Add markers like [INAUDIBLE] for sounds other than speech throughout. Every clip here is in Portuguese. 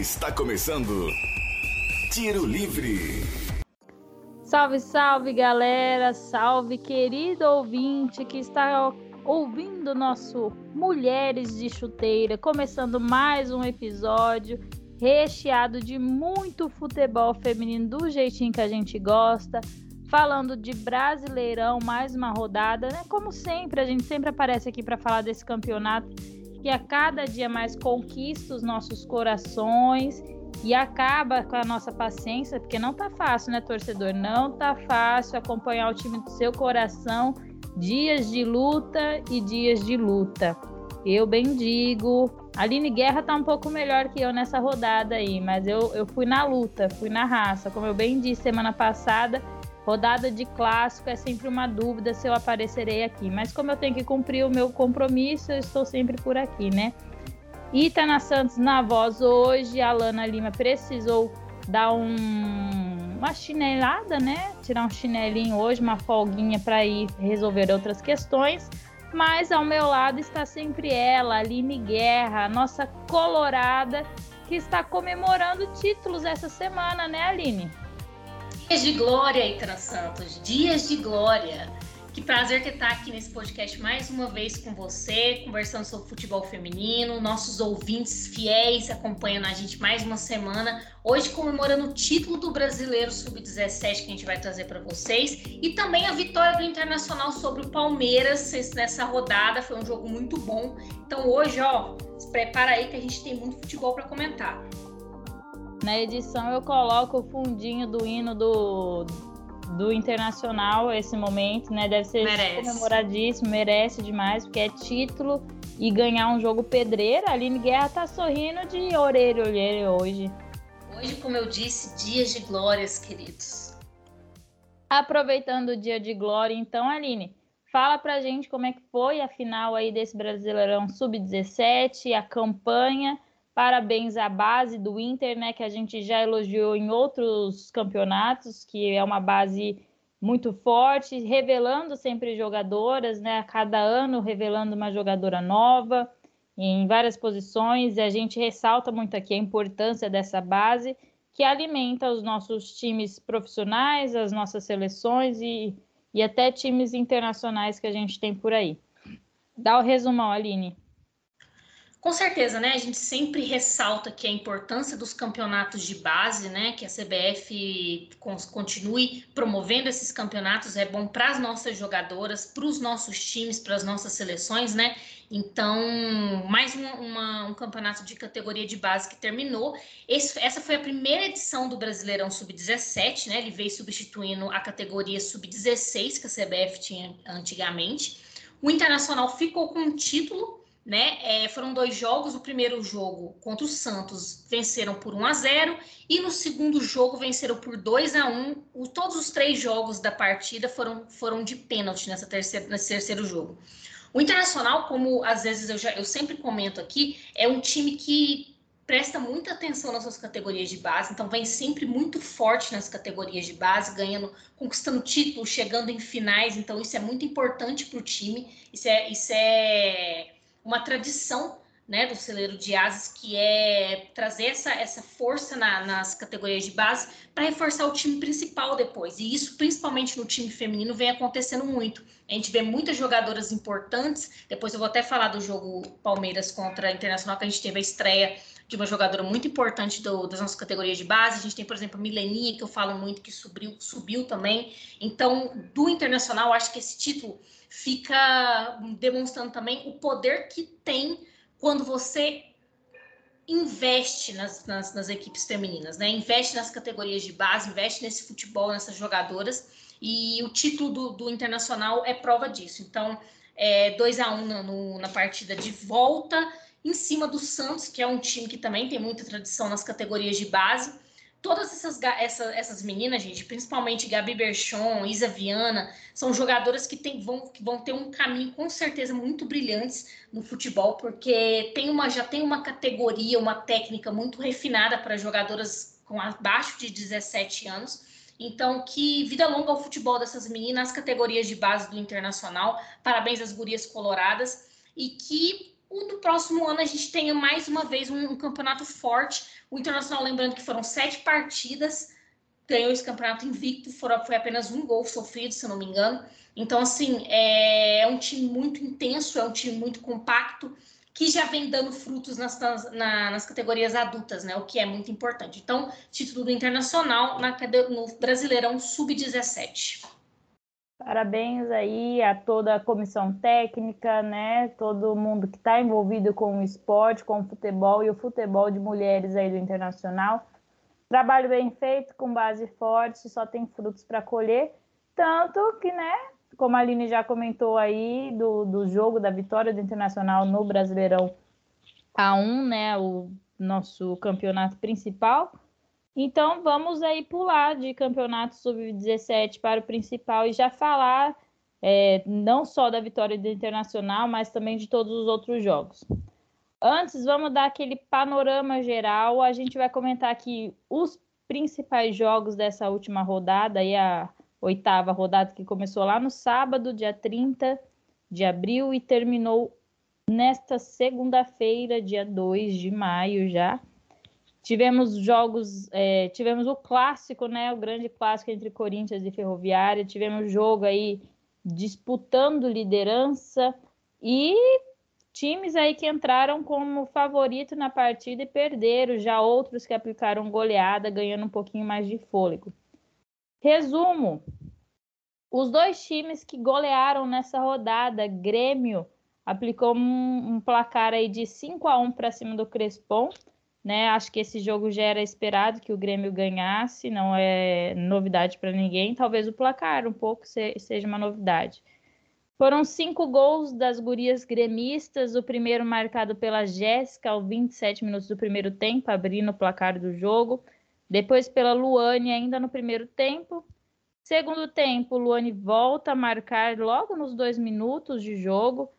Está começando Tiro Livre. Salve, salve galera, salve querido ouvinte que está ouvindo nosso Mulheres de Chuteira, começando mais um episódio recheado de muito futebol feminino do jeitinho que a gente gosta, falando de Brasileirão, mais uma rodada, né? Como sempre, a gente sempre aparece aqui para falar desse campeonato que a cada dia mais conquista os nossos corações e acaba com a nossa paciência, porque não tá fácil, né, torcedor? Não tá fácil acompanhar o time do seu coração, dias de luta e dias de luta. Eu bem digo, a Aline Guerra tá um pouco melhor que eu nessa rodada aí, mas eu, eu fui na luta, fui na raça. Como eu bem disse semana passada, Rodada de clássico é sempre uma dúvida se eu aparecerei aqui, mas como eu tenho que cumprir o meu compromisso, eu estou sempre por aqui, né? Itana Santos na voz hoje, a Lana Lima precisou dar um, uma chinelada, né? Tirar um chinelinho hoje, uma folguinha para ir resolver outras questões. Mas ao meu lado está sempre ela, Aline Guerra, nossa colorada, que está comemorando títulos essa semana, né, Aline? Dias de glória, Itana Santos, dias de glória. Que prazer ter estar aqui nesse podcast mais uma vez com você, conversando sobre futebol feminino, nossos ouvintes fiéis acompanhando a gente mais uma semana. Hoje comemorando o título do Brasileiro Sub-17 que a gente vai trazer para vocês e também a vitória do Internacional sobre o Palmeiras nessa rodada. Foi um jogo muito bom. Então hoje, ó, se prepara aí que a gente tem muito futebol para comentar. Na edição eu coloco o fundinho do hino do, do Internacional, esse momento, né? Deve ser merece. comemoradíssimo, merece demais, porque é título e ganhar um jogo pedreira. A Aline Guerra tá sorrindo de orelha orelha hoje. Hoje, como eu disse, dias de glórias, queridos. Aproveitando o dia de glória, então, Aline, fala pra gente como é que foi a final aí desse Brasileirão Sub-17, a campanha Parabéns à base do Inter, né, que a gente já elogiou em outros campeonatos, que é uma base muito forte, revelando sempre jogadoras, né, a cada ano revelando uma jogadora nova em várias posições, e a gente ressalta muito aqui a importância dessa base que alimenta os nossos times profissionais, as nossas seleções e, e até times internacionais que a gente tem por aí. Dá o resumão, Aline. Com certeza, né? A gente sempre ressalta que a importância dos campeonatos de base, né? Que a CBF continue promovendo esses campeonatos é bom para as nossas jogadoras, para os nossos times, para as nossas seleções, né? Então, mais uma, um campeonato de categoria de base que terminou. Esse, essa foi a primeira edição do Brasileirão Sub-17, né? Ele veio substituindo a categoria Sub-16 que a CBF tinha antigamente. O Internacional ficou com um título né? É, foram dois jogos. O primeiro jogo contra o Santos venceram por 1 a 0 e no segundo jogo venceram por 2 a 1. O, todos os três jogos da partida foram, foram de pênalti nessa terceira, nesse terceiro jogo. O Internacional, como às vezes eu, já, eu sempre comento aqui, é um time que presta muita atenção nas suas categorias de base, então vem sempre muito forte nas categorias de base, ganhando, conquistando títulos, chegando em finais, então isso é muito importante para o time, isso é, isso é uma tradição né, do celeiro de asas, que é trazer essa, essa força na, nas categorias de base para reforçar o time principal depois. E isso, principalmente no time feminino, vem acontecendo muito. A gente vê muitas jogadoras importantes. Depois eu vou até falar do jogo Palmeiras contra a Internacional, que a gente teve a estreia de uma jogadora muito importante do, das nossas categorias de base. A gente tem, por exemplo, a Mileninha, que eu falo muito, que subiu, subiu também. Então, do Internacional, acho que esse título fica demonstrando também o poder que tem quando você investe nas, nas, nas, equipes femininas, né? Investe nas categorias de base, investe nesse futebol, nessas jogadoras. E o título do, do Internacional é prova disso. Então, é 2 a 1 um na, na partida de volta, em cima do Santos, que é um time que também tem muita tradição nas categorias de base todas essas, essa, essas meninas, gente, principalmente Gabi Berchon, Isa Viana, são jogadoras que, tem, vão, que vão ter um caminho com certeza muito brilhantes no futebol, porque tem uma, já tem uma categoria, uma técnica muito refinada para jogadoras com abaixo de 17 anos. Então, que vida longa ao futebol dessas meninas, as categorias de base do Internacional. Parabéns às gurias coloradas. E que o do próximo ano a gente tenha mais uma vez um, um campeonato forte. O Internacional, lembrando que foram sete partidas, ganhou esse campeonato invicto, foram, foi apenas um gol sofrido, se eu não me engano. Então, assim, é, é um time muito intenso, é um time muito compacto, que já vem dando frutos nas, nas, nas categorias adultas, né? O que é muito importante. Então, título do Internacional na, no Brasileirão Sub-17. Parabéns aí a toda a comissão técnica, né? Todo mundo que está envolvido com o esporte, com o futebol e o futebol de mulheres aí do Internacional. Trabalho bem feito, com base forte, só tem frutos para colher. Tanto que, né, como a Aline já comentou aí, do, do jogo da vitória do Internacional no Brasileirão A1, né, o nosso campeonato principal. Então, vamos aí pular de campeonato sub-17 para o principal e já falar é, não só da vitória do Internacional, mas também de todos os outros jogos. Antes, vamos dar aquele panorama geral. A gente vai comentar aqui os principais jogos dessa última rodada, aí a oitava rodada que começou lá no sábado, dia 30 de abril, e terminou nesta segunda-feira, dia 2 de maio já. Tivemos jogos, é, tivemos o clássico, né? O grande clássico entre Corinthians e Ferroviária. Tivemos jogo aí disputando liderança e times aí que entraram como favorito na partida e perderam, já outros que aplicaram goleada, ganhando um pouquinho mais de fôlego. Resumo: os dois times que golearam nessa rodada, Grêmio aplicou um, um placar aí de 5 a 1 para cima do Crespon, né? Acho que esse jogo já era esperado que o Grêmio ganhasse, não é novidade para ninguém. Talvez o placar um pouco se, seja uma novidade. Foram cinco gols das gurias gremistas, o primeiro marcado pela Jéssica aos 27 minutos do primeiro tempo, abrindo o placar do jogo. Depois pela Luane, ainda no primeiro tempo. Segundo tempo, Luane volta a marcar logo nos dois minutos de jogo.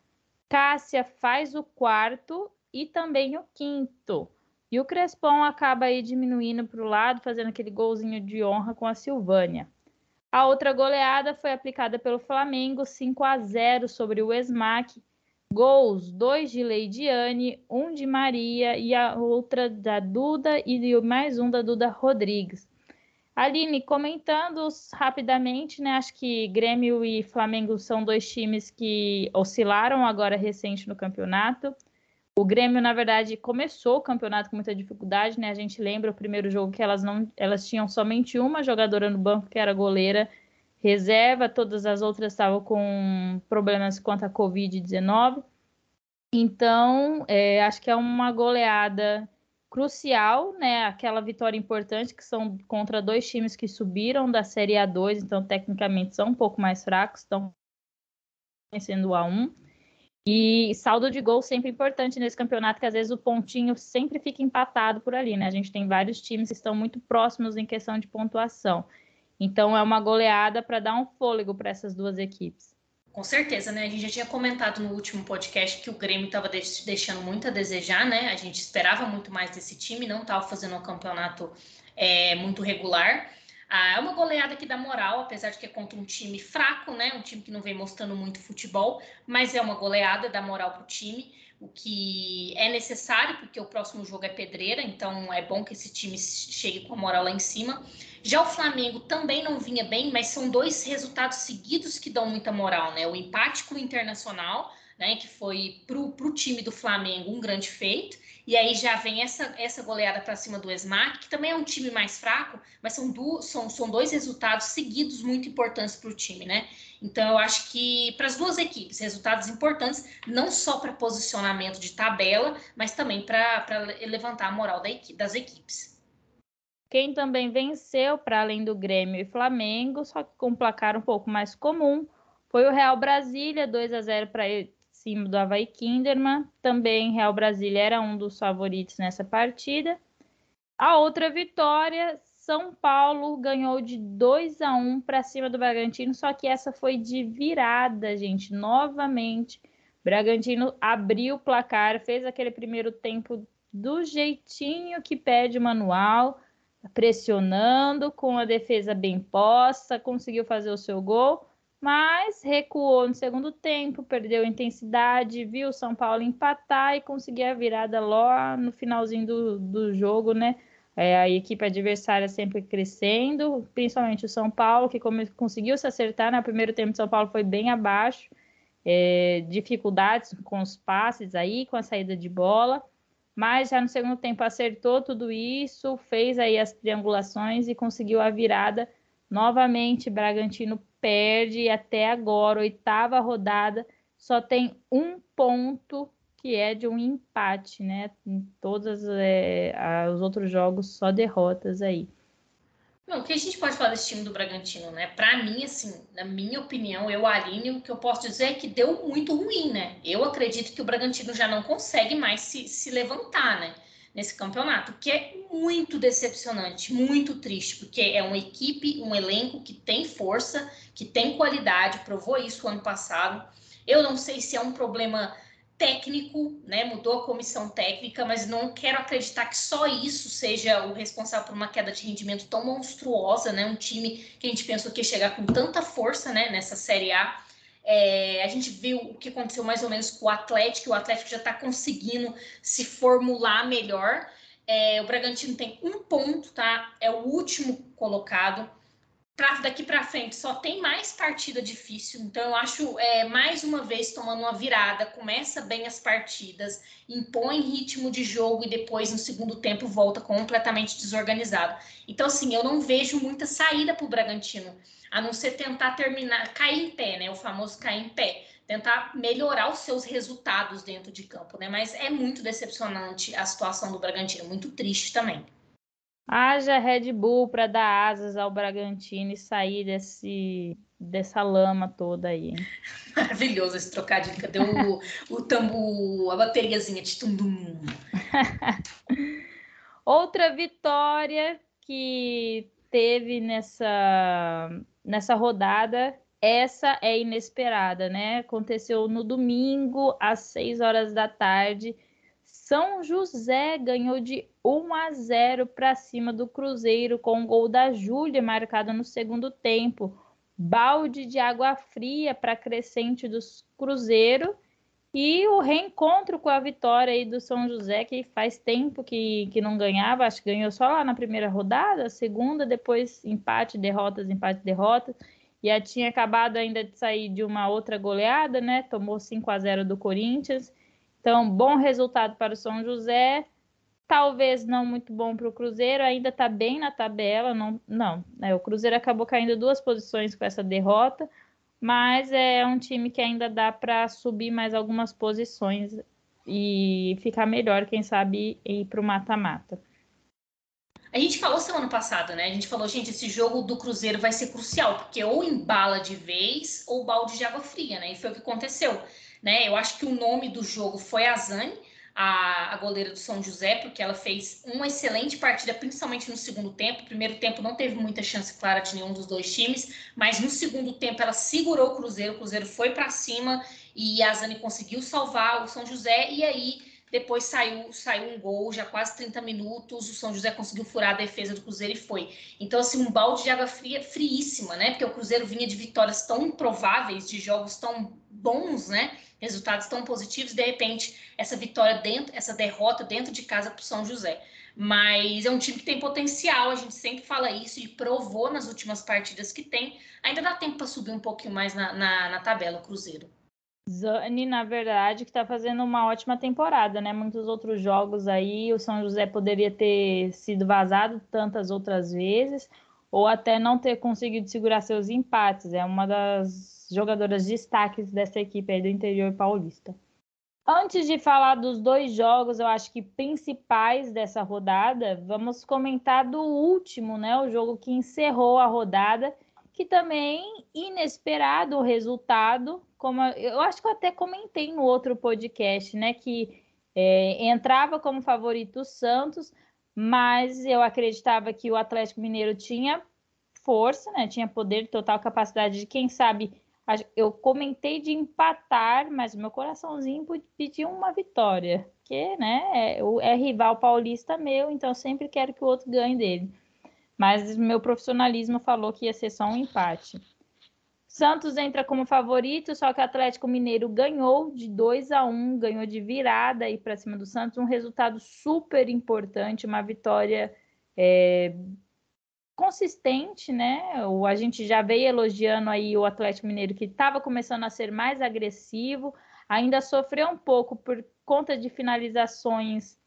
Cássia faz o quarto e também o quinto. E o Crespon acaba aí diminuindo para o lado, fazendo aquele golzinho de honra com a Silvânia. A outra goleada foi aplicada pelo Flamengo, 5 a 0 sobre o Esmac, Gols, dois de Leidiane, um de Maria e a outra da Duda e mais um da Duda Rodrigues. Aline, comentando rapidamente, né? Acho que Grêmio e Flamengo são dois times que oscilaram agora recente no campeonato. O Grêmio, na verdade, começou o campeonato com muita dificuldade, né? A gente lembra o primeiro jogo que elas não, elas tinham somente uma jogadora no banco que era goleira reserva, todas as outras estavam com problemas quanto à Covid-19. Então, é, acho que é uma goleada crucial, né? Aquela vitória importante que são contra dois times que subiram da Série A2, então tecnicamente são um pouco mais fracos, estão vencendo o A1. E saldo de gol sempre importante nesse campeonato, que às vezes o pontinho sempre fica empatado por ali, né? A gente tem vários times que estão muito próximos em questão de pontuação. Então é uma goleada para dar um fôlego para essas duas equipes. Com certeza, né? A gente já tinha comentado no último podcast que o Grêmio estava deixando muito a desejar, né? A gente esperava muito mais desse time, não estava fazendo um campeonato é, muito regular. Ah, é uma goleada que dá moral, apesar de que é contra um time fraco, né? Um time que não vem mostrando muito futebol, mas é uma goleada, dá moral para o time o que é necessário, porque o próximo jogo é pedreira, então é bom que esse time chegue com a moral lá em cima. Já o Flamengo também não vinha bem, mas são dois resultados seguidos que dão muita moral, né? O empate com o Internacional, né, que foi para o time do Flamengo um grande feito, e aí já vem essa, essa goleada para cima do Esmac, que também é um time mais fraco, mas são, do, são, são dois resultados seguidos muito importantes para o time, né? Então eu acho que para as duas equipes, resultados importantes, não só para posicionamento de tabela, mas também para levantar a moral da equipe, das equipes. Quem também venceu, para além do Grêmio e Flamengo, só que com um placar um pouco mais comum, foi o Real Brasília, 2 a 0 para cima do Havaí Kinderman. Também Real Brasília era um dos favoritos nessa partida. A outra vitória, São Paulo ganhou de 2 a 1 para cima do Bragantino, só que essa foi de virada, gente, novamente. Bragantino abriu o placar, fez aquele primeiro tempo do jeitinho que pede o manual, pressionando, com a defesa bem posta, conseguiu fazer o seu gol mas recuou no segundo tempo, perdeu intensidade, viu o São Paulo empatar e conseguir a virada lá no finalzinho do, do jogo, né? É, a equipe adversária sempre crescendo, principalmente o São Paulo, que conseguiu se acertar. No né? primeiro tempo, o São Paulo foi bem abaixo, é, dificuldades com os passes aí, com a saída de bola, mas já no segundo tempo acertou tudo isso, fez aí as triangulações e conseguiu a virada. Novamente, Bragantino perde até agora, oitava rodada, só tem um ponto que é de um empate, né? Em todos é, os outros jogos, só derrotas aí. Não, o que a gente pode falar desse time do Bragantino, né? Para mim, assim, na minha opinião, eu, Aline, o que eu posso dizer é que deu muito ruim, né? Eu acredito que o Bragantino já não consegue mais se, se levantar, né? Nesse campeonato, que é muito decepcionante, muito triste, porque é uma equipe, um elenco que tem força, que tem qualidade, provou isso ano passado. Eu não sei se é um problema técnico, né? Mudou a comissão técnica, mas não quero acreditar que só isso seja o responsável por uma queda de rendimento tão monstruosa, né? Um time que a gente pensou que ia chegar com tanta força, né? Nessa Série A. É, a gente viu o que aconteceu mais ou menos com o Atlético, o Atlético já está conseguindo se formular melhor. É, o Bragantino tem um ponto, tá? É o último colocado pra, daqui para frente só tem mais partida difícil. Então, eu acho, é, mais uma vez, tomando uma virada, começa bem as partidas, impõe ritmo de jogo e depois, no segundo tempo, volta completamente desorganizado. Então, assim, eu não vejo muita saída para o Bragantino, a não ser tentar terminar, cair em pé, né? O famoso cair em pé. Tentar melhorar os seus resultados dentro de campo, né? Mas é muito decepcionante a situação do Bragantino, muito triste também. Haja Red Bull para dar asas ao Bragantino e sair desse, dessa lama toda aí. [LAUGHS] Maravilhoso esse trocadilho. Cadê o, o tambo, a bateriazinha de tundum? [LAUGHS] Outra vitória que teve nessa, nessa rodada, essa é inesperada, né? Aconteceu no domingo, às 6 horas da tarde são José ganhou de 1 a 0 para cima do Cruzeiro com o gol da Júlia marcado no segundo tempo. Balde de água fria para crescente do Cruzeiro e o reencontro com a vitória aí do São José, que faz tempo que, que não ganhava, acho que ganhou só lá na primeira rodada, segunda, depois empate, derrotas, empate, derrotas. E a tinha acabado ainda de sair de uma outra goleada, né? Tomou 5 a 0 do Corinthians então, bom resultado para o São José, talvez não muito bom para o Cruzeiro, ainda está bem na tabela, não, não né? o Cruzeiro acabou caindo duas posições com essa derrota, mas é um time que ainda dá para subir mais algumas posições e ficar melhor, quem sabe, ir para o mata-mata. A gente falou semana passada, né? A gente falou, gente, esse jogo do Cruzeiro vai ser crucial, porque ou embala de vez ou balde de água fria, né? E foi o que aconteceu né? Eu acho que o nome do jogo foi a Zane, a, a goleira do São José, porque ela fez uma excelente partida, principalmente no segundo tempo. O primeiro tempo não teve muita chance clara de nenhum dos dois times, mas no segundo tempo ela segurou o Cruzeiro, o Cruzeiro foi para cima e a Zane conseguiu salvar o São José, e aí depois saiu, saiu um gol, já quase 30 minutos. O São José conseguiu furar a defesa do Cruzeiro e foi. Então, assim, um balde de água fria, friíssima, né? Porque o Cruzeiro vinha de vitórias tão improváveis, de jogos tão bons, né? Resultados tão positivos, de repente, essa vitória dentro, essa derrota dentro de casa para o São José. Mas é um time que tem potencial, a gente sempre fala isso e provou nas últimas partidas que tem. Ainda dá tempo para subir um pouquinho mais na, na, na tabela, o Cruzeiro. Zani, na verdade, que está fazendo uma ótima temporada, né? Muitos outros jogos aí, o São José poderia ter sido vazado tantas outras vezes, ou até não ter conseguido segurar seus empates. É uma das jogadoras destaques dessa equipe aí do interior paulista. Antes de falar dos dois jogos, eu acho que principais dessa rodada, vamos comentar do último, né? O jogo que encerrou a rodada, que também inesperado o resultado, como eu acho que eu até comentei no outro podcast, né, que é, entrava como favorito o Santos, mas eu acreditava que o Atlético Mineiro tinha força, né, tinha poder, total capacidade de, quem sabe, eu comentei de empatar, mas meu coraçãozinho pediu uma vitória, que, né, é, é rival paulista meu, então sempre quero que o outro ganhe dele. Mas meu profissionalismo falou que ia ser só um empate. Santos entra como favorito, só que o Atlético Mineiro ganhou de 2 a 1, ganhou de virada aí para cima do Santos, um resultado super importante, uma vitória é, consistente, né? O, a gente já veio elogiando aí o Atlético Mineiro que estava começando a ser mais agressivo, ainda sofreu um pouco por conta de finalizações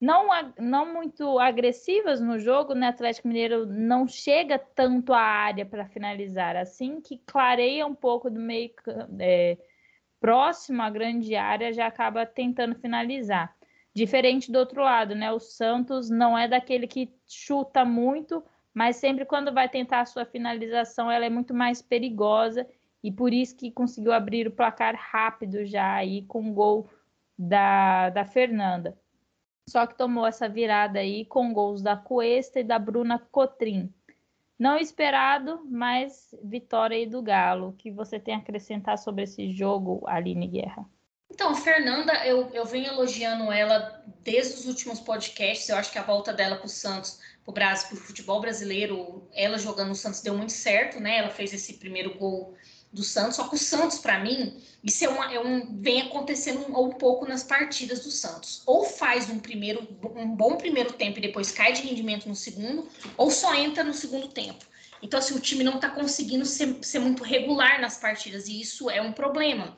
não, não muito agressivas no jogo, né? Atlético Mineiro não chega tanto à área para finalizar, assim que clareia um pouco do meio é, próximo à grande área, já acaba tentando finalizar. Diferente do outro lado, né? O Santos não é daquele que chuta muito, mas sempre quando vai tentar a sua finalização, ela é muito mais perigosa e por isso que conseguiu abrir o placar rápido já aí com o gol da, da Fernanda só que tomou essa virada aí com gols da Cuesta e da Bruna Cotrim. Não esperado, mas vitória aí do Galo. O que você tem a acrescentar sobre esse jogo, Aline Guerra? Então, Fernanda, eu, eu venho elogiando ela desde os últimos podcasts. Eu acho que a volta dela para o Santos, o Brasil, para o futebol brasileiro, ela jogando no Santos deu muito certo, né? Ela fez esse primeiro gol do Santos, só que o Santos, para mim, isso é, uma, é, um, vem acontecendo um, um, pouco nas partidas do Santos. Ou faz um primeiro, um bom primeiro tempo e depois cai de rendimento no segundo, ou só entra no segundo tempo. Então, assim, o time não está conseguindo ser, ser muito regular nas partidas, e isso é um problema.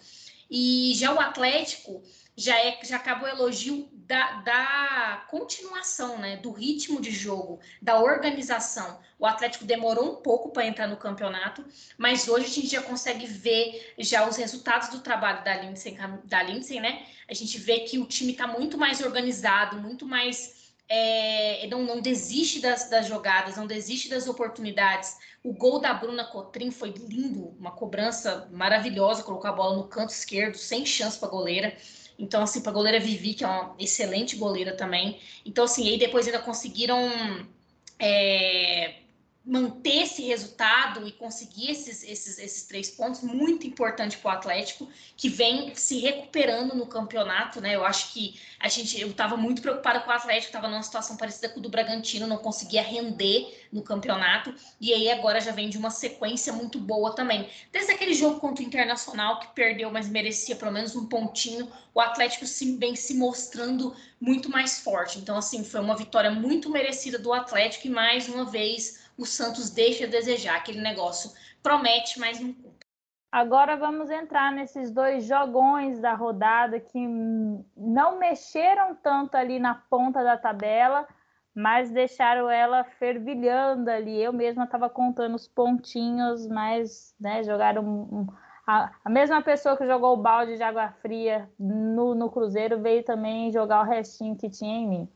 E já o Atlético, já é já acabou o elogio da, da continuação, né, do ritmo de jogo, da organização. O Atlético demorou um pouco para entrar no campeonato, mas hoje a gente já consegue ver já os resultados do trabalho da Lindsay, da Lindsay né? A gente vê que o time está muito mais organizado, muito mais é, não, não, desiste das, das, jogadas, não desiste das oportunidades. O gol da Bruna Cotrim foi lindo, uma cobrança maravilhosa, colocou a bola no canto esquerdo, sem chance para a goleira. Então, assim, para goleira Vivi, que é uma excelente goleira também. Então, assim, aí depois ainda conseguiram é, manter esse resultado e conseguir esses, esses, esses três pontos, muito importante para o Atlético, que vem se recuperando no campeonato, né? Eu acho que a gente, eu estava muito preocupada com o Atlético, estava numa situação parecida com o do Bragantino, não conseguia render no campeonato, e aí agora já vem de uma sequência muito boa também. Desde aquele jogo contra o Internacional, que perdeu, mas merecia pelo menos um pontinho, o Atlético se, vem se mostrando muito mais forte. Então, assim, foi uma vitória muito merecida do Atlético, e mais uma vez o Santos deixa a desejar. Aquele negócio promete, mas não cumpre. Agora vamos entrar nesses dois jogões da rodada que não mexeram tanto ali na ponta da tabela, mas deixaram ela fervilhando ali. Eu mesma estava contando os pontinhos, mas né, jogaram. A, a, mesma pessoa que jogou o balde de água fria no, no Cruzeiro veio também jogar o restinho que tinha em mim.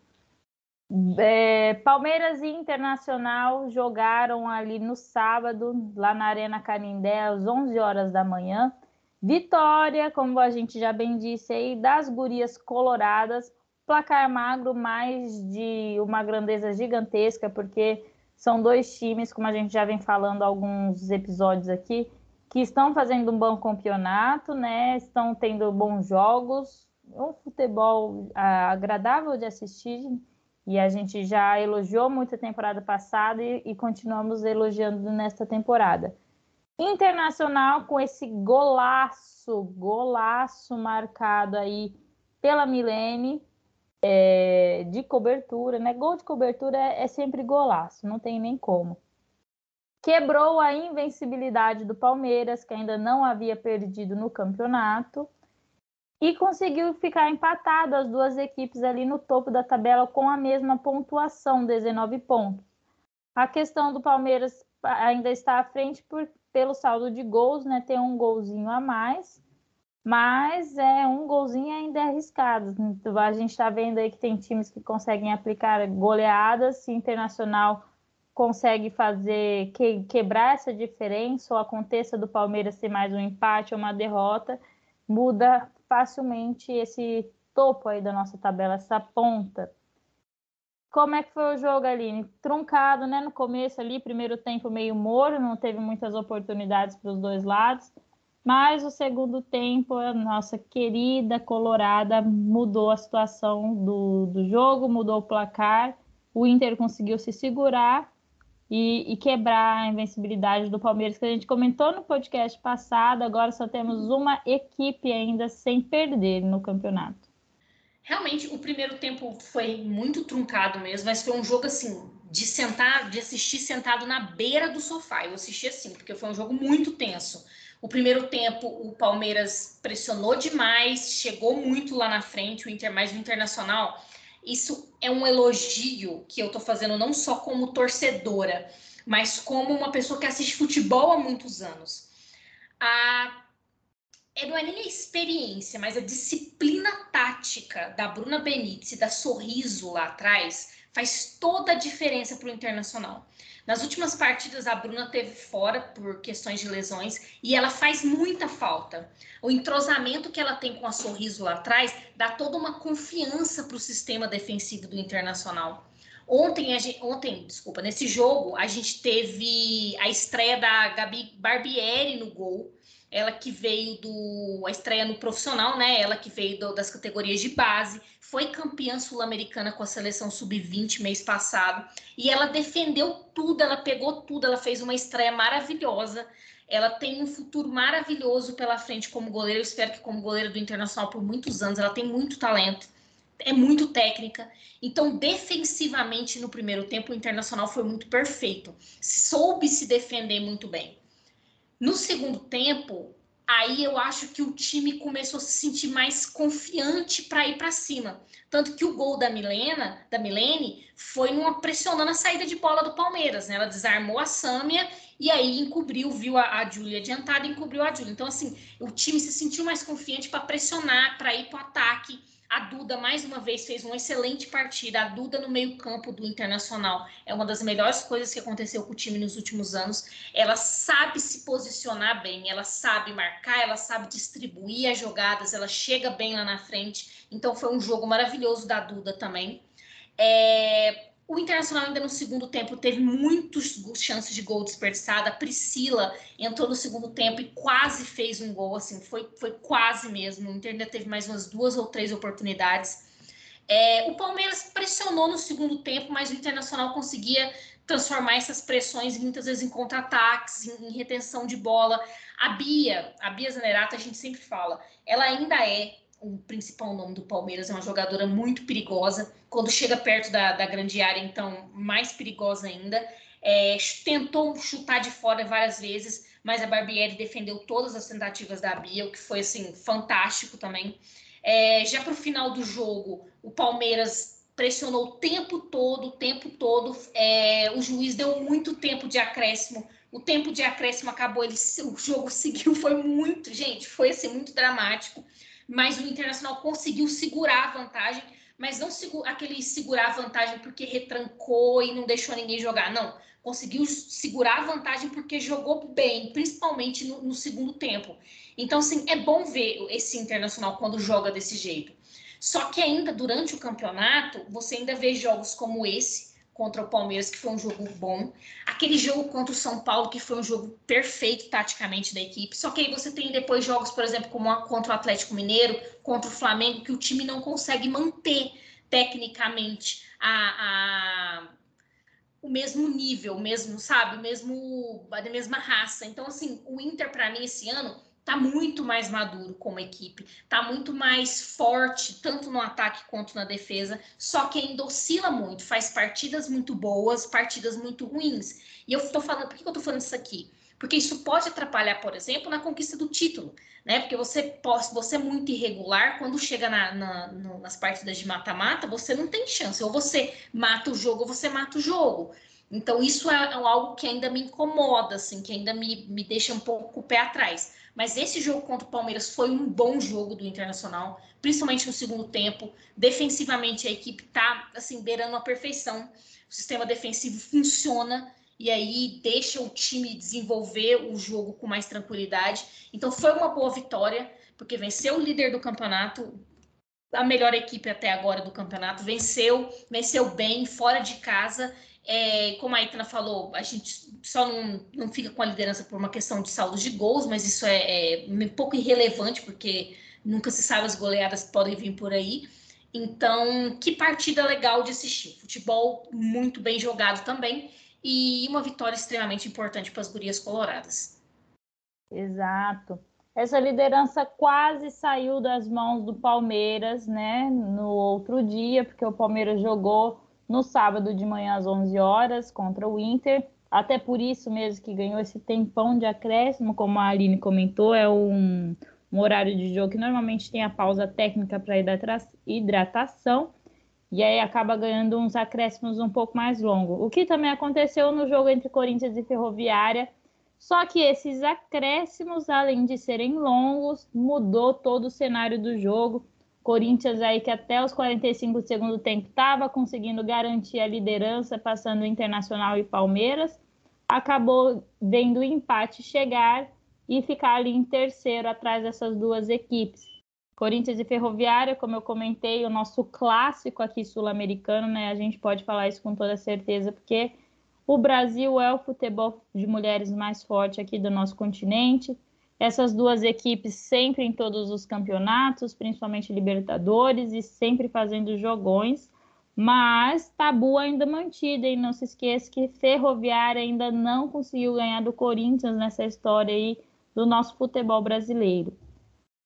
É, Palmeiras e Internacional jogaram ali no sábado, lá na Arena Canindé, às 11 horas da manhã. Vitória, como a gente já bem disse aí, das gurias coloradas. Placar magro, mais de uma grandeza gigantesca, porque são dois times, como a gente já vem falando alguns episódios aqui, que estão fazendo um bom campeonato, né? Estão tendo bons jogos, um futebol ah, agradável de assistir e a gente já elogiou muito a temporada passada e, e continuamos elogiando nesta temporada. Internacional com esse golaço, golaço marcado aí pela Milene é, de cobertura, né? Gol de cobertura é, é sempre golaço, não tem nem como. Quebrou a invencibilidade do Palmeiras, que ainda não havia perdido no campeonato e conseguiu ficar empatado as duas equipes ali no topo da tabela com a mesma pontuação, 19 pontos. A questão do Palmeiras ainda está à frente por, pelo saldo de gols, né? Tem um golzinho a mais, mas é um golzinho ainda é arriscado. A gente está vendo aí que tem times que conseguem aplicar goleadas, se Internacional consegue fazer que, quebrar essa diferença, ou aconteça do Palmeiras ter mais um empate ou uma derrota, muda facilmente esse topo aí da nossa tabela, essa ponta. Como é que foi o jogo, Aline? Truncado, né? No começo ali, primeiro tempo meio morno, não teve muitas oportunidades para os dois lados. Mas o segundo tempo, a nossa querida Colorada mudou a situação do, do jogo, mudou o placar. O Inter conseguiu se segurar e, e, quebrar a invencibilidade do Palmeiras, que a gente comentou no podcast passado. Agora só temos uma equipe ainda sem perder no campeonato. Realmente, o primeiro tempo foi muito truncado mesmo, mas foi um jogo assim, de sentar, de assistir sentado na beira do sofá. Eu assisti assim, porque foi um jogo muito tenso. O primeiro tempo, o Palmeiras pressionou demais, chegou muito lá na frente, o Inter mais o Internacional isso é um elogio que eu estou fazendo não só como torcedora, mas como uma pessoa que assiste futebol há muitos anos. A é, não é nem a experiência, mas a disciplina tática da Bruna Benítez e da Sorriso lá atrás faz toda a diferença para o Internacional. Nas últimas partidas, a Bruna teve fora por questões de lesões e ela faz muita falta. O entrosamento que ela tem com a Sorriso lá atrás dá toda uma confiança para o sistema defensivo do Internacional. Ontem, gente, ontem, desculpa, nesse jogo, a gente teve a estreia da Gabi Barbieri no gol. Ela que veio do. a estreia no profissional, né? Ela que veio do, das categorias de base foi campeã sul-americana com a seleção sub-20 mês passado e ela defendeu tudo, ela pegou tudo, ela fez uma estreia maravilhosa. Ela tem um futuro maravilhoso pela frente como goleira. Eu espero que como goleira do Internacional por muitos anos. Ela tem muito talento, é muito técnica. Então, defensivamente no primeiro tempo, o Internacional foi muito perfeito. Soube se defender muito bem. No segundo tempo, aí eu acho que o time começou a se sentir mais confiante para ir para cima. Tanto que o gol da Milena, da Milene, foi numa pressionando a saída de bola do Palmeiras, né? Ela desarmou a Sâmia e aí encobriu, viu a, a Júlia adiantada e encobriu a Júlia. Então, assim, o time se sentiu mais confiante para pressionar, para ir para o ataque a Duda, mais uma vez, fez uma excelente partida. A Duda no meio-campo do Internacional é uma das melhores coisas que aconteceu com o time nos últimos anos. Ela sabe se posicionar bem, ela sabe marcar, ela sabe distribuir as jogadas, ela chega bem lá na frente. Então, foi um jogo maravilhoso da Duda também. É, o Internacional ainda no segundo tempo teve muitas chances de gol desperdiçada. A Priscila entrou no segundo tempo e quase fez um gol, assim, foi, foi quase mesmo. O Inter ainda teve mais umas duas ou três oportunidades. É, o Palmeiras pressionou no segundo tempo, mas o Internacional conseguia transformar essas pressões muitas vezes em contra-ataques, em, em, retenção de bola. A Bia, a Bia Zanerato, a gente sempre fala, ela ainda é o principal nome do Palmeiras, é uma jogadora muito perigosa. Quando chega perto da, da grande área, então, mais perigosa ainda. É, tentou chutar de fora várias vezes, mas a Barbieri defendeu todas as tentativas da Bia, o que foi assim fantástico também. É, já para o final do jogo, o Palmeiras pressionou o tempo todo, o tempo todo. É, o juiz deu muito tempo de acréscimo. O tempo de acréscimo acabou, ele, o jogo [LAUGHS] seguiu, foi muito, gente, foi assim muito dramático mas o Internacional conseguiu segurar a vantagem, mas não aquele segurar a vantagem porque retrancou e não deixou ninguém jogar, não. Conseguiu segurar a vantagem porque jogou bem, principalmente no, no segundo tempo. Então, assim, é bom ver esse Internacional quando joga desse jeito. Só que ainda durante o campeonato, você ainda vê jogos como esse, contra o Palmeiras, que foi um jogo bom. Aquele jogo contra o São Paulo, que foi um jogo perfeito taticamente da equipe. Só que aí você tem depois jogos, por exemplo, como contra o Atlético Mineiro, contra o Flamengo, que o time não consegue manter tecnicamente a, a o mesmo nível, o mesmo, sabe, o mesmo, a mesma raça. Então, assim, o Inter, para mim, esse ano, tá muito mais maduro como equipe, tá muito mais forte, tanto no ataque quanto na defesa, só que ainda oscila muito, faz partidas muito boas, partidas muito ruins. E eu tô falando, por que eu tô falando isso aqui? Porque isso pode atrapalhar, por exemplo, na conquista do título, né? Porque você pode, você é muito irregular, quando chega na, na, no, nas partidas de mata-mata, você não tem chance. Ou você mata o jogo, ou você mata o jogo. Então, isso é, é algo que ainda me incomoda, assim, que ainda me, me deixa um pouco o pé atrás. Mas esse jogo contra o Palmeiras foi um bom jogo do Internacional, principalmente no segundo tempo. Defensivamente, a equipe está assim, beirando a perfeição. O sistema defensivo funciona e aí deixa o time desenvolver o jogo com mais tranquilidade. Então foi uma boa vitória, porque venceu o líder do campeonato, a melhor equipe até agora do campeonato, venceu, venceu bem, fora de casa é, como a Itana falou, a gente só não, não fica com a liderança por uma questão de saldo de gols, mas isso é, é um pouco irrelevante, porque nunca se sabe as goleadas que podem vir por aí. Então, que partida legal de assistir. Futebol muito bem jogado também. e uma vitória extremamente importante para as gurias coloradas. Exato. Essa liderança quase saiu das mãos do Palmeiras, né, no outro dia, porque o Palmeiras jogou no sábado de manhã às 11 horas contra o Inter. Até por isso mesmo que ganhou esse tempão de acréscimo, como a Aline comentou, é um, um horário de jogo que normalmente tem a pausa técnica para hidratação e aí acaba ganhando uns acréscimos um pouco mais longos. O que também aconteceu no jogo entre Corinthians e Ferroviária, só que esses acréscimos, além de serem longos, mudou todo o cenário do jogo. Corinthians aí que até os 45 do segundo tempo estava conseguindo garantir a liderança, passando Internacional e Palmeiras, acabou vendo o empate chegar e ficar ali em terceiro atrás dessas duas equipes. Corinthians e Ferroviária, como eu comentei, o nosso clássico aqui sul-americano, né? A gente pode falar isso com toda certeza, porque o Brasil é o futebol de mulheres mais forte aqui do nosso continente. Essas duas equipes sempre em todos os campeonatos, principalmente Libertadores, e sempre fazendo jogões. Mas tabu ainda mantido, e não se esqueça que Ferroviária ainda não conseguiu ganhar do Corinthians nessa história aí do nosso futebol brasileiro.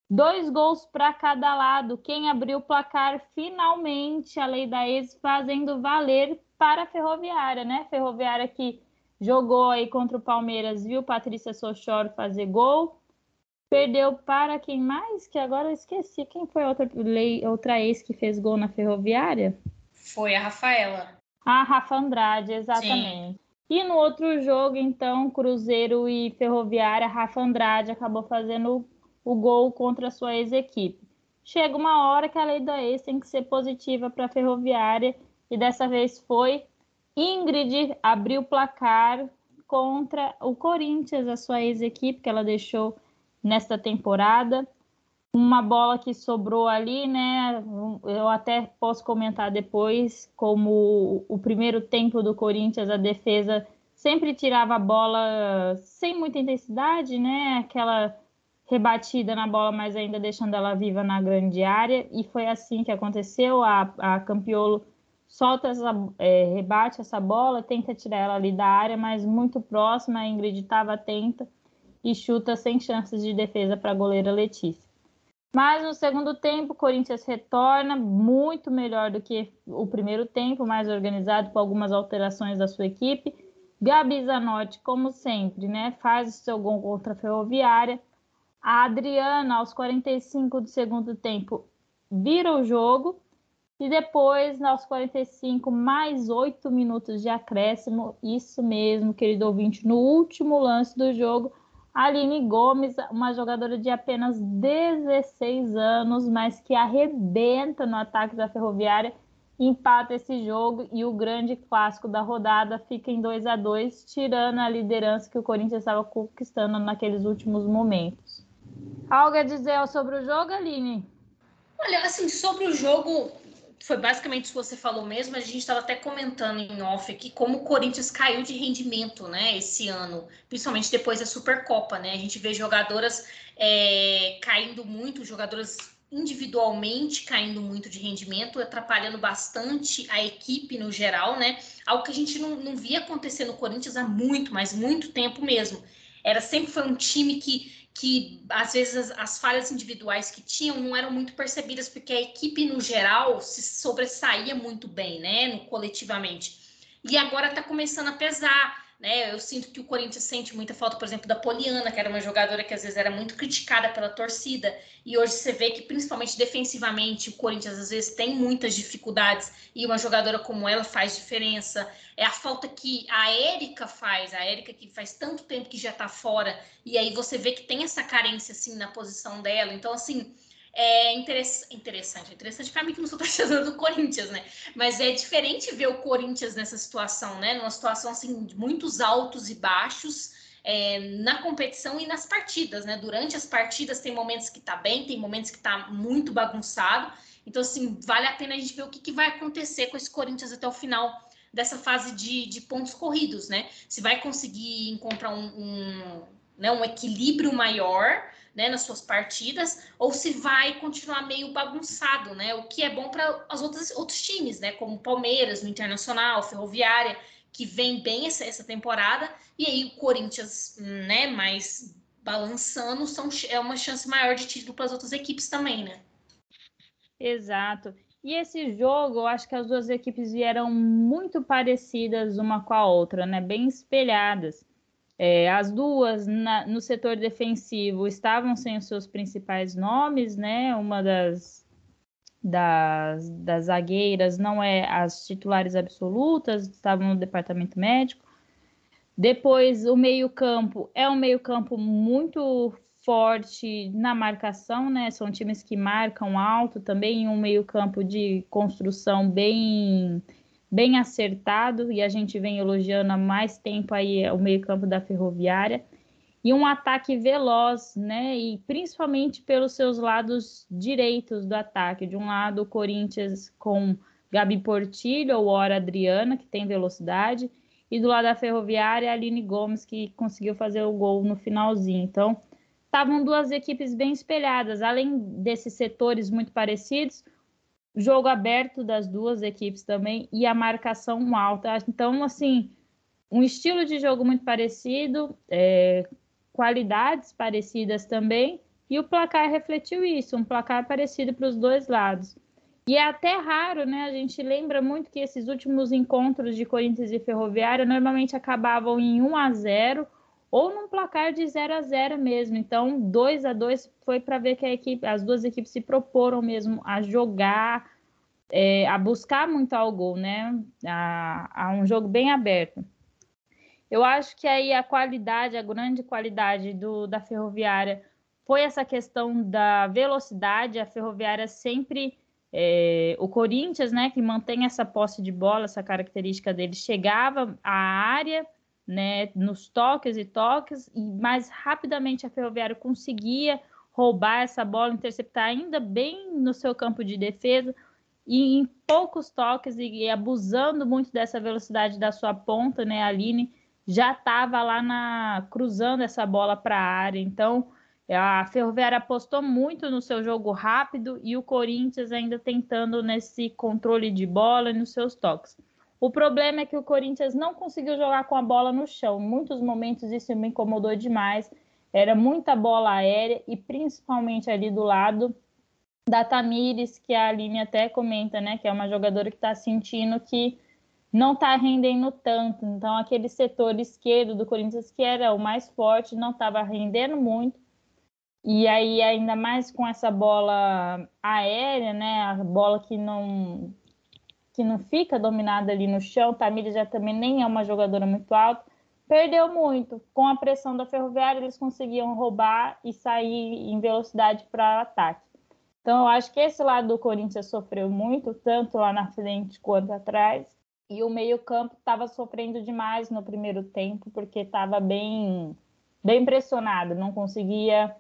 Dois gols para cada lado. Quem abriu o placar finalmente, a lei da ex fazendo valer para a Ferroviária, né? Ferroviária que jogou aí contra o Palmeiras, viu Patrícia Sochor fazer gol. Perdeu para quem mais? Que agora eu esqueci. Quem foi outra, outra ex que fez gol na Ferroviária? Foi a Rafaela. A Rafa Andrade, exatamente. Sim. E no outro jogo, então, Cruzeiro e Ferroviária, Rafa Andrade acabou fazendo o gol contra a sua ex-equipe. Chega uma hora que a lei da ex tem que ser positiva para a Ferroviária e dessa vez foi Ingrid abriu o placar contra o Corinthians, a sua ex-equipe que ela deixou nesta temporada. Uma bola que sobrou ali, né? Eu até posso comentar depois como o primeiro tempo do Corinthians, a defesa sempre tirava a bola sem muita intensidade, né? Aquela rebatida na bola, mas ainda deixando ela viva na grande área. E foi assim que aconteceu. A, a Campiolo solta essa, é, rebate essa bola, tenta tirar ela ali da área, mas muito próxima, a Ingrid estava atenta e chuta sem chances de defesa para a goleira Letícia. Mas no segundo tempo, o Corinthians retorna muito melhor do que o primeiro tempo, mais organizado, com algumas alterações da sua equipe. Gabi Zanotti, como sempre, né, faz o seu gol contra a Ferroviária. A Adriana, aos 45 do segundo tempo, vira o jogo e depois, aos 45, mais oito minutos de acréscimo. Isso mesmo, querido ouvinte. No último lance do jogo, Aline Gomes, uma jogadora de apenas 16 anos, mas que arrebenta no ataque da Ferroviária, empata esse jogo e o grande clássico da rodada fica em 2 a 2 tirando a liderança que o Corinthians estava conquistando naqueles últimos momentos. Algo a dizer sobre o jogo, Aline? Olha, assim, sobre o jogo, foi basicamente isso que você falou mesmo. A gente estava até comentando em off aqui como o Corinthians caiu de rendimento, né, esse ano, principalmente depois da Supercopa, né? A gente vê jogadoras é, caindo muito, jogadoras individualmente caindo muito de rendimento, atrapalhando bastante a equipe no geral, né? Algo que a gente não, não via acontecer no Corinthians há muito, mas muito tempo mesmo. Era sempre foi um time que que às vezes as, as, falhas individuais que tinham não eram muito percebidas, porque a equipe no geral se sobressaía muito bem, né, no, coletivamente. E agora está começando a pesar. Né? Eu sinto que o Corinthians sente muita falta, por exemplo, da Poliana, que era uma jogadora que às vezes era muito criticada pela torcida, e hoje você vê que, principalmente defensivamente, o Corinthians às vezes tem muitas dificuldades, e uma jogadora como ela faz diferença. É a falta que a Érica faz, a Érica que faz tanto tempo que já está fora, e aí você vê que tem essa carência assim na posição dela. Então, assim é interessante, interessante para mim que não sou [LAUGHS] torcedor do Corinthians, né? Mas é diferente ver o Corinthians nessa situação, né? Numa situação assim de muitos altos e baixos é, na competição e nas partidas, né? Durante as partidas tem momentos que tá bem, tem momentos que tá muito bagunçado. Então, assim, vale a pena a gente ver o que, que vai acontecer com esse Corinthians até o final dessa fase de, de pontos corridos, né? Se vai conseguir encontrar um, um, né, um equilíbrio maior né, nas suas partidas, ou se vai continuar meio bagunçado, né? O que é bom para outras outros times, né? Como Palmeiras, no Internacional, Ferroviária, que vem bem essa, essa temporada, e aí o Corinthians, né, mais balançando, são, é uma chance maior de título para as outras equipes também, né? Exato. E esse jogo, eu acho que as duas equipes vieram muito parecidas uma com a outra, né? Bem espelhadas. É, as duas na, no setor defensivo estavam sem os seus principais nomes, né? Uma das, das, das zagueiras não é as titulares absolutas, estavam no departamento médico. Depois, o meio-campo é um meio-campo muito forte na marcação, né? São times que marcam alto, também um meio-campo de construção bem bem acertado e a gente vem elogiando há mais tempo aí o meio-campo da Ferroviária e um ataque veloz, né? E principalmente pelos seus lados direitos do ataque. De um lado, o Corinthians com Gabi Portilho ou Hora Adriana, que tem velocidade, e do lado da Ferroviária, a Aline Gomes, que conseguiu fazer o gol no finalzinho. Então, estavam duas equipes bem espelhadas, além desses setores muito parecidos, jogo aberto das duas equipes também e a marcação alta. Então, assim, um estilo de jogo muito parecido, é, qualidades parecidas também, e o placar refletiu isso, um placar parecido para os dois lados. E é até raro, né? A gente lembra muito que esses últimos encontros de Corinthians e Ferroviária normalmente acabavam em 1 a 0 ou num placar de 0 a 0 mesmo. Então, 2 a 2 foi para ver que equipe, as duas equipes se proporam mesmo a jogar, é, a buscar muito ao gol, né? A, a, um jogo bem aberto. Eu acho que aí a qualidade, a grande qualidade do, da ferroviária foi essa questão da velocidade. A ferroviária sempre. É, o Corinthians, né, que mantém essa posse de bola, essa característica dele, chegava à área né, nos toques e toques, e mais rapidamente a Ferroviária conseguia roubar essa bola, interceptar ainda bem no seu campo de defesa e em poucos toques e, e abusando muito dessa velocidade da sua ponta, né, a Aline já estava lá na cruzando essa bola para a área. Então, a Ferroviária apostou muito no seu jogo rápido e o Corinthians ainda tentando nesse controle de bola e nos seus toques. O problema é que o Corinthians não conseguiu jogar com a bola no chão. Em muitos momentos isso me incomodou demais. Era muita bola aérea e principalmente ali do lado da Tamires, que a Aline até comenta, né, que é uma jogadora que está sentindo que não está rendendo tanto. Então, aquele setor esquerdo do Corinthians, que era o mais forte, não estava rendendo muito. E aí, ainda mais com essa bola aérea, né, a bola que não que não fica dominada ali no chão. Tamires já também nem é uma jogadora muito alta. Perdeu muito. Com a pressão da Ferroviária, eles conseguiam roubar e sair em velocidade para ataque. Então, eu acho que esse lado do Corinthians sofreu muito, tanto lá na frente quanto atrás. E o meio-campo estava sofrendo demais no primeiro tempo, porque estava bem, bem pressionado, não conseguia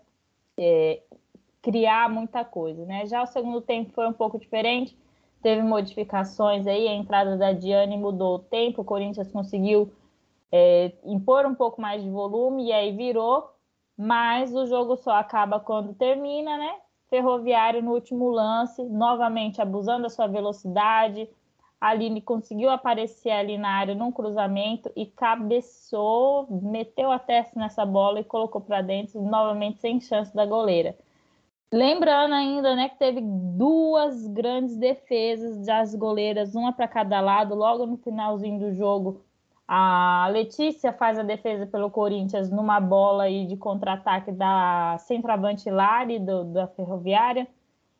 é, criar muita coisa. Né? Já o segundo tempo foi um pouco diferente teve modificações aí, a entrada da Diane mudou o tempo, o Corinthians conseguiu é, impor um pouco mais de volume e aí virou, mas o jogo só acaba quando termina, né? Ferroviário no último lance, novamente abusando da sua velocidade. A Aline conseguiu aparecer ali na área num cruzamento e cabeçou, meteu a testa nessa bola e colocou para dentro, novamente sem chance da goleira. Lembrando ainda, né, que teve duas grandes defesas das goleiras, uma para cada lado, logo no finalzinho do jogo. A Letícia faz a defesa pelo Corinthians numa bola aí de contra-ataque da centroavante Lari, do, da Ferroviária.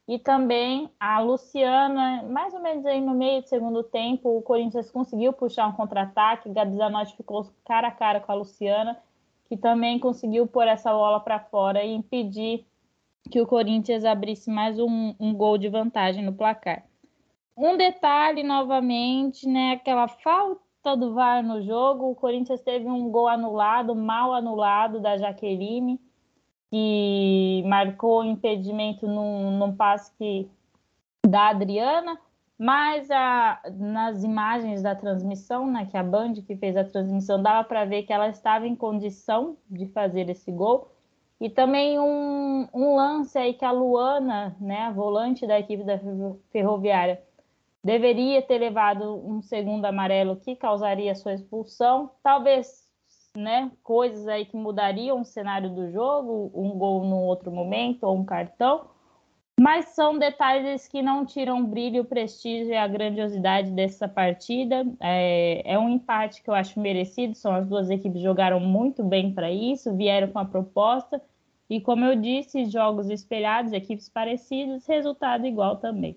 E também a Luciana, mais ou menos aí no meio do segundo tempo, o Corinthians conseguiu puxar um contra-ataque. Gabi Zanotti ficou cara a cara com a Luciana, que também conseguiu pôr essa bola para fora e impedir que o Corinthians abrisse mais um, um gol de vantagem no placar. Um detalhe novamente, né? Aquela falta do VAR no jogo. O Corinthians teve um gol anulado, mal anulado da Jaqueline, que marcou impedimento num, num passe que, da Adriana, mas a, nas imagens da transmissão, né, que a Band que fez a transmissão, dava para ver que ela estava em condição de fazer esse gol. E também um, um lance aí que a Luana, né, a volante da equipe da Ferroviária, deveria ter levado um segundo amarelo que causaria sua expulsão. Talvez, né, coisas aí que mudariam o cenário do jogo, um gol num outro momento ou um cartão. Mas são detalhes que não tiram o brilho, o prestígio e a grandiosidade dessa partida. É, é, um empate que eu acho merecido. São as duas equipes jogaram muito bem para isso, vieram com a proposta. E como eu disse, jogos espelhados, equipes parecidas, resultado igual também.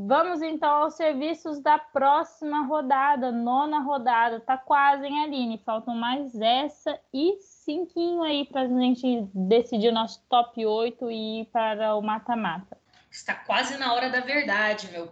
Vamos então aos serviços da próxima rodada, nona rodada. Tá quase, hein, Aline? Faltam mais essa e cinquinho aí para a gente decidir o nosso top 8 e ir para o mata-mata. Está quase na hora da verdade, meu.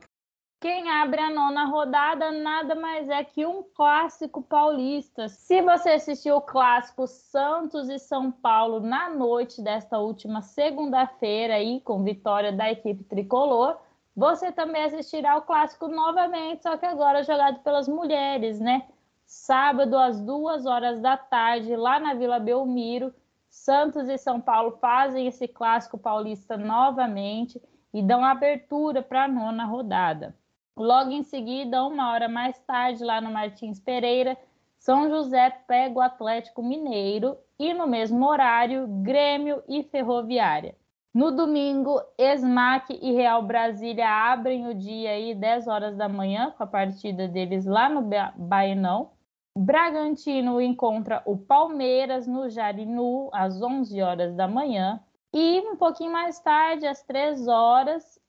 Quem abre a nona rodada nada mais é que um clássico paulista. Se você assistiu o clássico Santos e São Paulo na noite desta última segunda-feira aí com vitória da equipe tricolor, você também assistirá o clássico novamente, só que agora jogado pelas mulheres, né? sábado às duas horas da tarde, lá na Vila Belmiro. Santos e São Paulo fazem esse clássico paulista novamente e dão abertura para a nona rodada. Logo em seguida, uma hora mais tarde, lá no Martins Pereira, São José pega o Atlético Mineiro e no mesmo horário, Grêmio e Ferroviária. No domingo, Esmac e Real Brasília abrem o dia aí 10 horas da manhã com a partida deles lá no Baenão. Bragantino encontra o Palmeiras no Jarinu às 11 horas da manhã. E um pouquinho mais tarde, às 3 horas,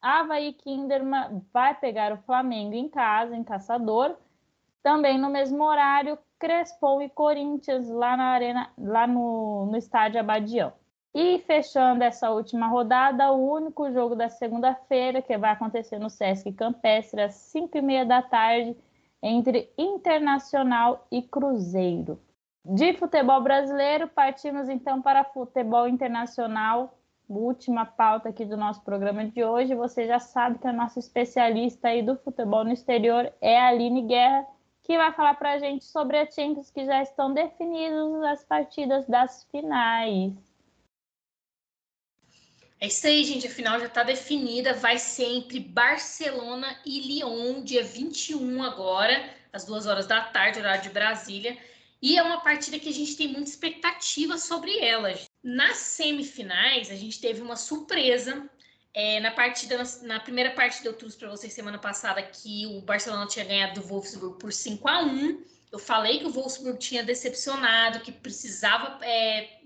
Havaí Kinderman vai pegar o Flamengo em casa, em Caçador. Também no mesmo horário, Crespon e Corinthians lá na arena, lá no, no estádio Abadião. E fechando essa última rodada, o único jogo da segunda-feira, que vai acontecer no Sesc Campestre às 5 e meia da tarde, entre Internacional e Cruzeiro. De futebol brasileiro, partimos então para futebol internacional. Última pauta aqui do nosso programa de hoje. Você já sabe que a nossa especialista aí do futebol no exterior é a Aline Guerra, que vai falar para a gente sobre a Champions que já estão definidas as partidas das finais. É isso aí, gente. A final já está definida. Vai ser entre Barcelona e Lyon, dia 21 agora, às duas horas da tarde, horário de Brasília. E é uma partida que a gente tem muita expectativa sobre ela. Nas semifinais, a gente teve uma surpresa. É, na partida, na, primeira partida, eu trouxe para vocês semana passada que o Barcelona tinha ganhado do Wolfsburg por 5 a 1 Eu falei que o Wolfsburg tinha decepcionado, que precisava é,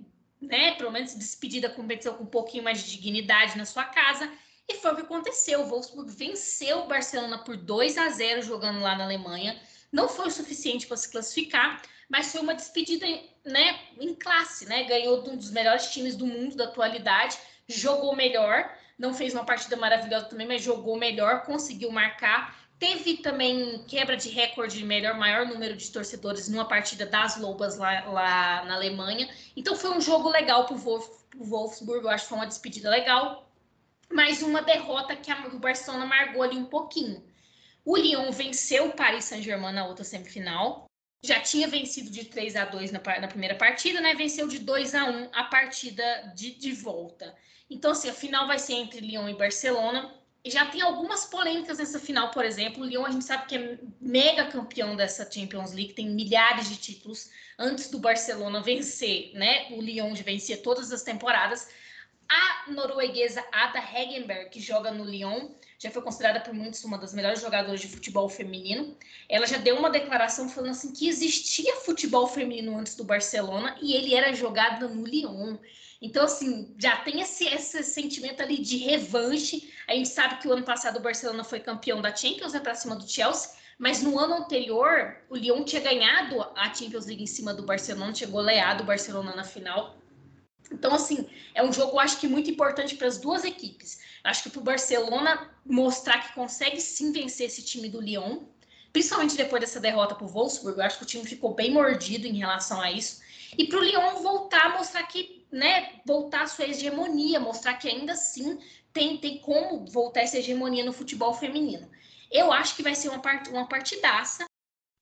pelo menos despedida com um pouquinho mais de dignidade na sua casa. E foi o que aconteceu. O Wolfsburg venceu o Barcelona por 2 a 0 jogando lá na Alemanha. Não foi o suficiente para se classificar, mas foi uma despedida né, em classe, né? Ganhou de um dos melhores times do mundo da atualidade, jogou melhor, não fez uma partida maravilhosa também, mas jogou melhor, conseguiu marcar Teve também quebra de recorde de melhor, maior número de torcedores numa partida das Lobas lá, lá na Alemanha. Então foi um jogo legal para o Wolf, Wolfsburg, eu acho que foi uma despedida legal. Mas uma derrota que a, o Barcelona amargou ali um pouquinho. O Lyon venceu o Paris Saint-Germain na outra semifinal. Já tinha vencido de 3 a 2 na, na primeira partida, né? Venceu de 2 a 1 a partida de, de volta. Então, assim, a final vai ser entre Lyon e Barcelona já tem algumas polêmicas nessa final, por exemplo. O Lyon a gente sabe que é mega campeão dessa Champions League, tem milhares de títulos. Antes do Barcelona vencer, né? O Lyon vencia todas as temporadas. A norueguesa Ada Hegenberg, que joga no Lyon, já foi considerada por muitos uma das melhores jogadoras de futebol feminino. Ela já deu uma declaração falando assim que existia futebol feminino antes do Barcelona e ele era jogado no Lyon. Então, assim, já tem esse, esse sentimento ali de revanche. A gente sabe que o ano passado o Barcelona foi campeão da Champions, né, para cima do Chelsea, mas no ano anterior o Lyon tinha ganhado a Champions League em cima do Barcelona, tinha goleado o Barcelona na final. Então, assim, é um jogo, acho que, muito importante para as duas equipes. Acho que para o Barcelona mostrar que consegue sim vencer esse time do Lyon, principalmente depois dessa derrota para o Wolfsburg, eu acho que o time ficou bem mordido em relação a isso. E para o Lyon voltar a mostrar que né, voltar a sua hegemonia, mostrar que ainda assim tem, tem como voltar essa hegemonia no futebol feminino. Eu acho que vai ser uma, part, uma partidaça.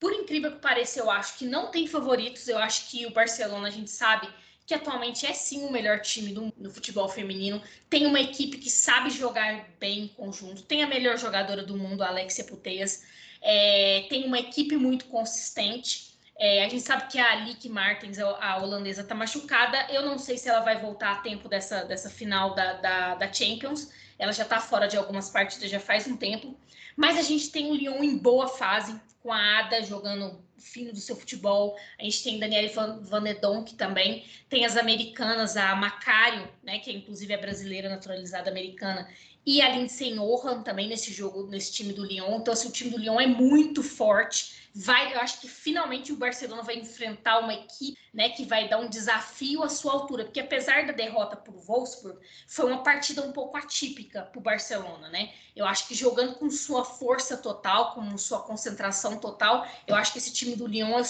Por incrível que pareça, eu acho que não tem favoritos. Eu acho que o Barcelona, a gente sabe que atualmente é sim o melhor time do, do futebol feminino. Tem uma equipe que sabe jogar bem em conjunto, tem a melhor jogadora do mundo, a Alexia Puteias. É, tem uma equipe muito consistente. É, a gente sabe que a Lick Martens, a holandesa, está machucada. Eu não sei se ela vai voltar a tempo dessa, dessa final da, da, da Champions. Ela já está fora de algumas partidas já faz um tempo. Mas a gente tem o Lyon em boa fase, com a Ada jogando fino do seu futebol. A gente tem Daniele Van, Van Donk também. Tem as americanas, a Macário, né, que é, inclusive é brasileira naturalizada americana, e a Lindsay Ohan também nesse jogo, nesse time do Lyon. Então, assim, o time do Lyon é muito forte vai, eu acho que finalmente o Barcelona vai enfrentar uma equipe, né, que vai dar um desafio à sua altura, porque apesar da derrota para o Wolfsburg, foi uma partida um pouco atípica para o Barcelona, né? Eu acho que jogando com sua força total, com sua concentração total, eu acho que esse time do Lyon é,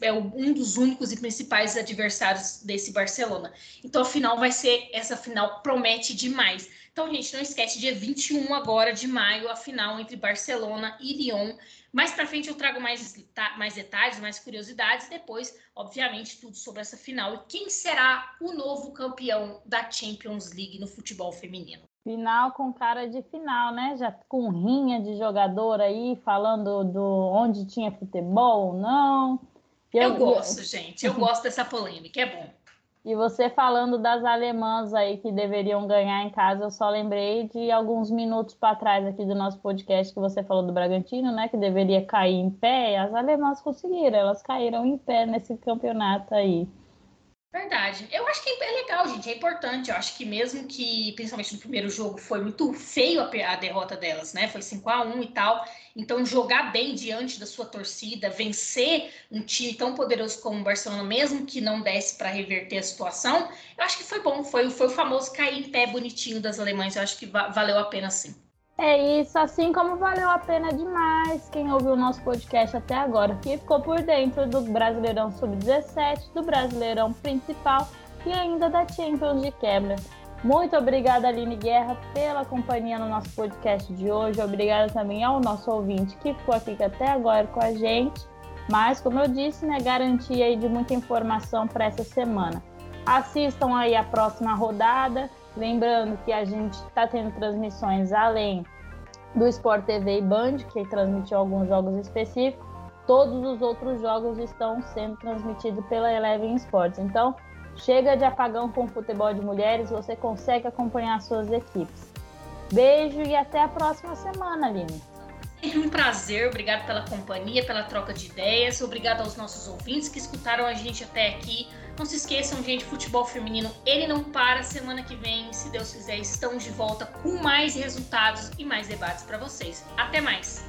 é, o, é um dos únicos e principais adversários desse Barcelona. Então a final vai ser, essa final promete demais. Então, gente, não esquece, dia 21 agora de maio, a final entre Barcelona e Lyon. Mais para frente eu trago mais, mais detalhes, mais curiosidades, depois, obviamente, tudo sobre essa final e quem será o novo campeão da Champions League no futebol feminino. Final com cara de final, né? Já com rinha de jogador aí, falando do onde tinha futebol ou não. Eu, eu gosto, eu... gente. Eu gosto dessa polêmica, é bom. E você falando das alemãs aí que deveriam ganhar em casa, eu só lembrei de alguns minutos para trás aqui do nosso podcast que você falou do Bragantino, né? Que deveria cair em pé. As alemãs conseguiram, elas caíram em pé nesse campeonato aí. Verdade. Eu acho que é legal, gente. É importante. Eu acho que mesmo que, principalmente no primeiro jogo, foi muito feio a, a derrota delas, né? Foi 5 a 1 e tal. Então, jogar bem diante da sua torcida, vencer um time tão poderoso como o Barcelona, mesmo que não desse para reverter a situação, eu acho que foi bom. Foi, foi o famoso cair em pé bonitinho das alemães. Eu acho que va valeu a pena sim. É isso, assim como valeu a pena demais quem ouviu o nosso podcast até agora, que ficou por dentro do Brasileirão Sub-17, do Brasileirão Principal e ainda da Champions de quebra. Muito obrigada, Aline Guerra, pela companhia no nosso podcast de hoje. Obrigada também ao nosso ouvinte que ficou aqui até agora com a gente. Mas, como eu disse, né, garantia aí de muita informação para essa semana. Assistam aí a próxima rodada Lembrando que a gente está tendo transmissões além do Sport TV e Band, que transmitiu alguns jogos específicos. Todos os outros jogos estão sendo transmitidos pela Eleven Sports. Então, chega de apagão com o futebol de mulheres, você consegue acompanhar suas equipes. Beijo e até a próxima semana, Aline. Sempre um prazer, obrigado pela companhia, pela troca de ideias, obrigado aos nossos ouvintes que escutaram a gente até aqui. Não se esqueçam, gente, futebol feminino, ele não para. Semana que vem, se Deus quiser, estão de volta com mais resultados e mais debates para vocês. Até mais!